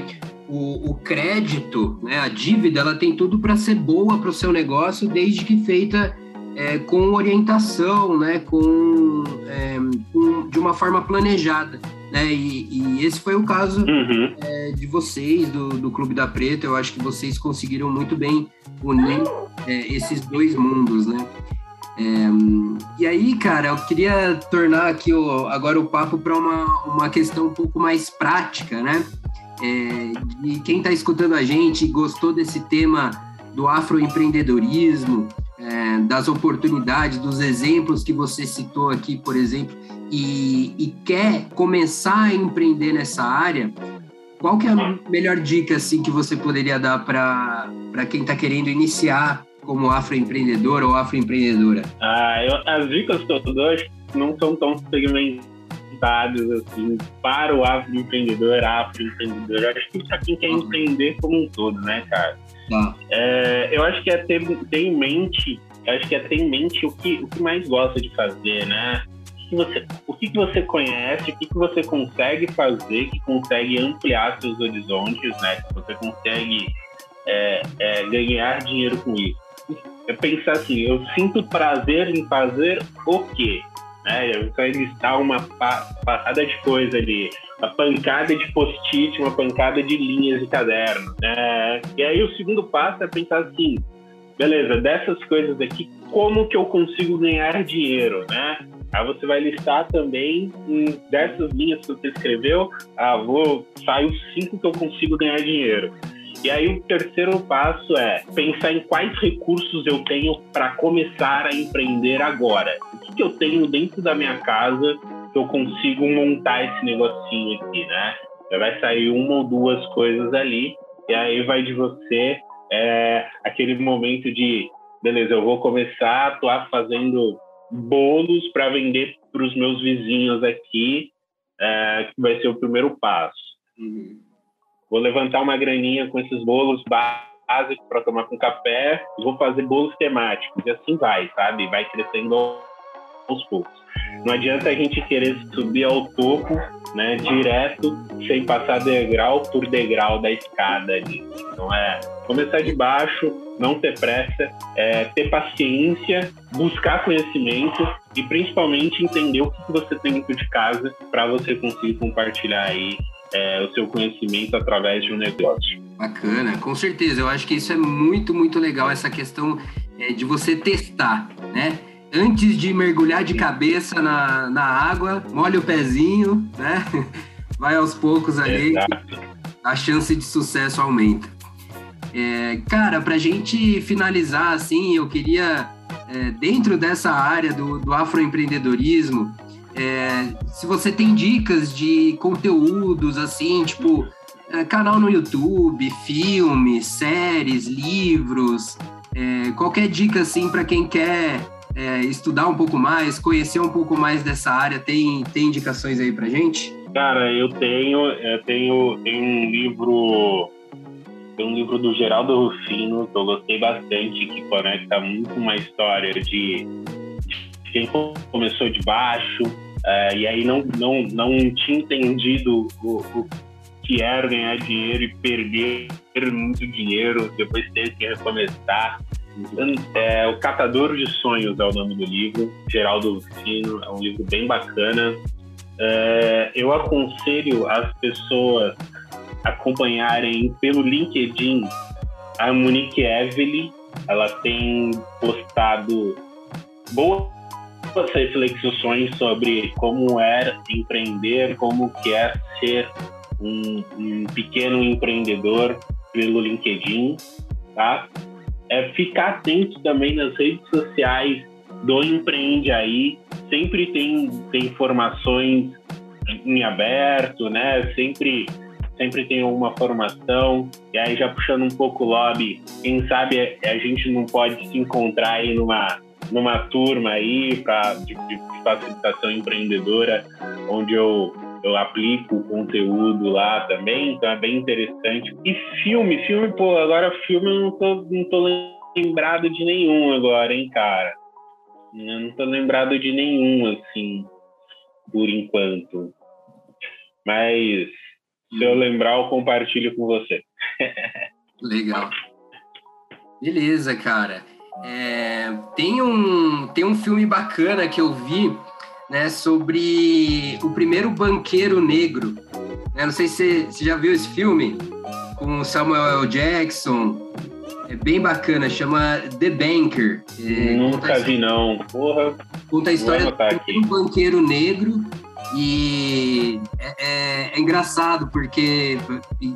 o, o crédito, né, a dívida, ela tem tudo para ser boa para o seu negócio, desde que feita é, com orientação, né, com, é, com, de uma forma planejada. Né? E, e esse foi o caso uhum. é, de vocês, do, do Clube da Preta. Eu acho que vocês conseguiram muito bem unir é, esses dois mundos, né? É, e aí, cara, eu queria tornar aqui o, agora o papo para uma, uma questão um pouco mais prática, né? É, e quem está escutando a gente gostou desse tema do afroempreendedorismo, é, das oportunidades, dos exemplos que você citou aqui, por exemplo, e, e quer começar a empreender nessa área, qual que é a melhor dica assim que você poderia dar para quem está querendo iniciar como afroempreendedor ou afroempreendedora? Ah, eu, as dicas que eu dou não são tão segmentadas assim para o afroempreendedor, afroempreendedor. Acho que para quem quer empreender como um todo, né, cara? Tá. É, eu acho que é ter, ter em mente, acho que é ter em mente o que, o que mais gosta de fazer, né? O que você, o que, que você conhece, o que, que você consegue fazer, que consegue ampliar seus horizontes, né? Que você consegue é, é ganhar dinheiro com isso. É pensar assim, eu sinto prazer em fazer o quê? Né? Eu quero listar uma passada de coisa ali, uma pancada de post-it, uma pancada de linhas de caderno. Né? E aí o segundo passo é pensar assim, beleza, dessas coisas aqui, como que eu consigo ganhar dinheiro, né? Aí você vai listar também dessas linhas que você escreveu, ah, vou, saio cinco que eu consigo ganhar dinheiro. E aí o terceiro passo é pensar em quais recursos eu tenho para começar a empreender agora. O que, que eu tenho dentro da minha casa eu consigo montar esse negocinho aqui, né? Já vai sair uma ou duas coisas ali, e aí vai de você é, aquele momento de, beleza, eu vou começar a atuar fazendo bolos para vender para os meus vizinhos aqui, é, que vai ser o primeiro passo. Uhum vou levantar uma graninha com esses bolos básicos para tomar com café, vou fazer bolos temáticos, e assim vai, sabe? Vai crescendo aos poucos. Não adianta a gente querer subir ao topo, né, direto, sem passar degrau por degrau da escada ali. Então é começar de baixo, não ter pressa, é, ter paciência, buscar conhecimento e principalmente entender o que você tem dentro de casa para você conseguir compartilhar aí é, o seu conhecimento através de um negócio. Bacana, com certeza. Eu acho que isso é muito, muito legal, essa questão é, de você testar, né? Antes de mergulhar de cabeça na, na água, molha o pezinho, né? Vai aos poucos ali, a chance de sucesso aumenta. É, cara, para a gente finalizar, assim, eu queria, é, dentro dessa área do, do afroempreendedorismo, é, se você tem dicas de conteúdos, assim, tipo, é, canal no YouTube, filmes, séries, livros, é, qualquer dica, assim, para quem quer é, estudar um pouco mais, conhecer um pouco mais dessa área, tem, tem indicações aí pra gente? Cara, eu tenho, eu tenho, tenho um livro tem um livro do Geraldo Rufino que eu gostei bastante, que conecta muito uma história de quem começou de baixo uh, e aí não, não, não tinha entendido o, o que era ganhar dinheiro e perder muito dinheiro, depois ter que recomeçar. É, o Catador de Sonhos é o nome do livro, Geraldo Lucino, é um livro bem bacana. É, eu aconselho as pessoas acompanharem pelo LinkedIn a Monique Evely. Ela tem postado boas reflexões sobre como é empreender, como que é ser um, um pequeno empreendedor pelo LinkedIn, tá? É ficar atento também nas redes sociais do Empreende Aí, sempre tem, tem informações em aberto, né? Sempre sempre tem uma formação, e aí já puxando um pouco o lobby, quem sabe a gente não pode se encontrar aí numa numa turma aí pra, de, de facilitação empreendedora, onde eu, eu aplico o conteúdo lá também, então é bem interessante. E filme, filme, pô, agora filme eu não tô, não tô lembrado de nenhum agora, hein, cara. Eu não tô lembrado de nenhum, assim, por enquanto. Mas se eu lembrar, eu compartilho com você. Legal. Beleza, cara. É, tem, um, tem um filme bacana que eu vi né, sobre o primeiro banqueiro negro. Eu não sei se você já viu esse filme com Samuel L. Jackson. É bem bacana, chama The Banker. É, Nunca vi, não. Porra. Conta a história de um banqueiro negro e é, é, é engraçado porque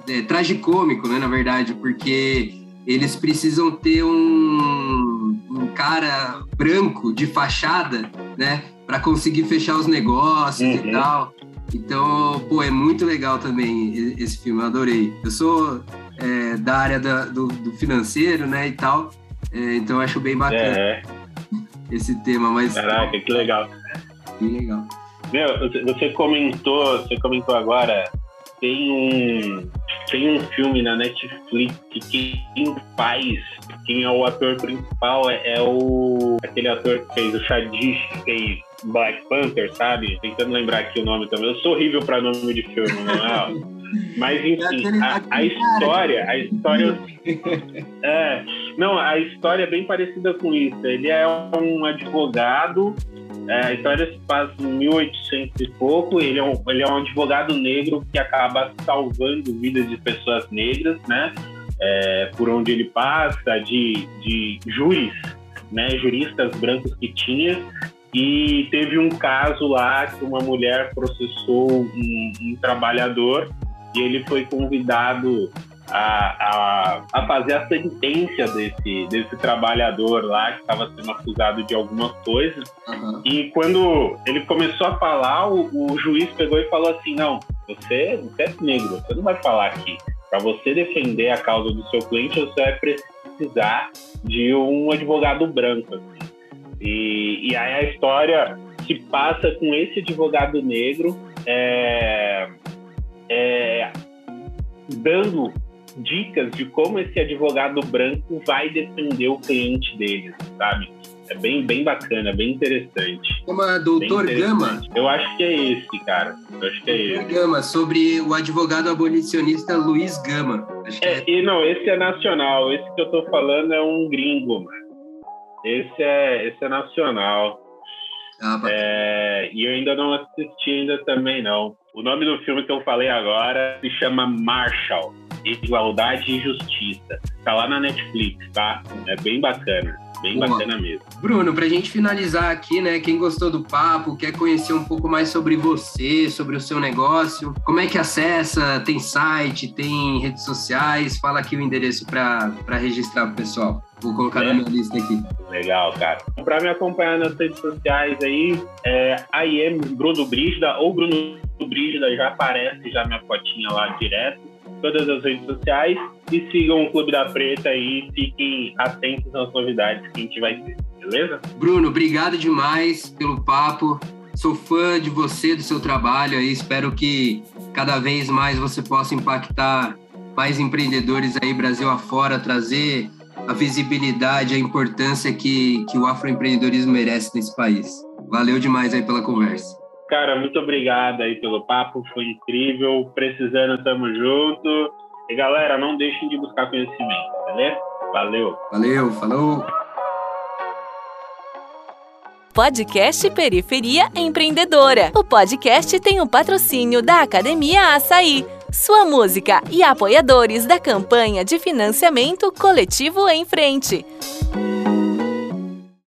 é, é tragicômico, né, na verdade, porque eles precisam ter um, um cara branco de fachada, né, para conseguir fechar os negócios uhum. e tal. Então, pô, é muito legal também esse filme, eu adorei. Eu sou é, da área da, do, do, financeiro, né, e tal, é, então acho bem bacana é. esse tema. Mas, Caraca, que legal. Que legal. Meu, você comentou, você comentou agora, tem um tem um filme na Netflix que quem faz, quem é o ator principal é, é o aquele ator que fez o Shadish, que fez Black Panther, sabe? Tentando lembrar aqui o nome também. Eu sou horrível para nome de filme, não é? Mas é enfim, a, a história, a história. é, não, a história é bem parecida com isso. Ele é um advogado. É, a história se passa em 1800 e pouco. Ele é, um, ele é um advogado negro que acaba salvando vidas de pessoas negras, né? É, por onde ele passa, de, de júris, né? Juristas brancos que tinha. E teve um caso lá que uma mulher processou um, um trabalhador e ele foi convidado a, a, a, fazer a sentença desse, desse trabalhador lá que estava sendo acusado de alguma coisa. Uhum. E quando ele começou a falar, o, o, juiz pegou e falou assim: Não, você, você é negro, você não vai falar aqui. Para você defender a causa do seu cliente, você vai precisar de um advogado branco. Assim. E, e aí a história se passa com esse advogado negro. É, é, dando dicas de como esse advogado branco vai defender o cliente dele, sabe? É bem, bem bacana, bem interessante. Chama Doutor Gama? Eu acho que é esse, cara. Eu acho que é Doutor esse. Gama, sobre o advogado abolicionista Luiz Gama. É, é... E não, esse é nacional. Esse que eu tô falando é um gringo, mano. Esse é, esse é nacional. Ah, é, e eu ainda não assisti ainda também, não. O nome do filme que eu falei agora se chama Marshall, Igualdade e Justiça. Tá lá na Netflix, tá? É bem bacana. Bem Boa. bacana mesmo. Bruno, para a gente finalizar aqui, né? Quem gostou do papo, quer conhecer um pouco mais sobre você, sobre o seu negócio, como é que acessa? Tem site, tem redes sociais? Fala aqui o endereço para registrar o pessoal. Vou colocar é. na minha lista aqui. Legal, cara. Para me acompanhar nas redes sociais aí, é IM Bruno Brígida ou Bruno Brígida já aparece já minha fotinha lá direto. Todas as redes sociais e sigam o Clube da Preta aí, fiquem atentos às novidades que a gente vai ter, beleza? Bruno, obrigado demais pelo papo. Sou fã de você, do seu trabalho aí. Espero que cada vez mais você possa impactar mais empreendedores aí Brasil afora, trazer a visibilidade, a importância que, que o afroempreendedorismo merece nesse país. Valeu demais aí pela conversa. Cara, muito obrigado aí pelo papo, foi incrível. Precisando, tamo junto. E galera, não deixem de buscar conhecimento, beleza? Valeu. Valeu, falou. Podcast Periferia Empreendedora. O podcast tem o patrocínio da Academia Açaí sua música e apoiadores da campanha de financiamento coletivo em frente.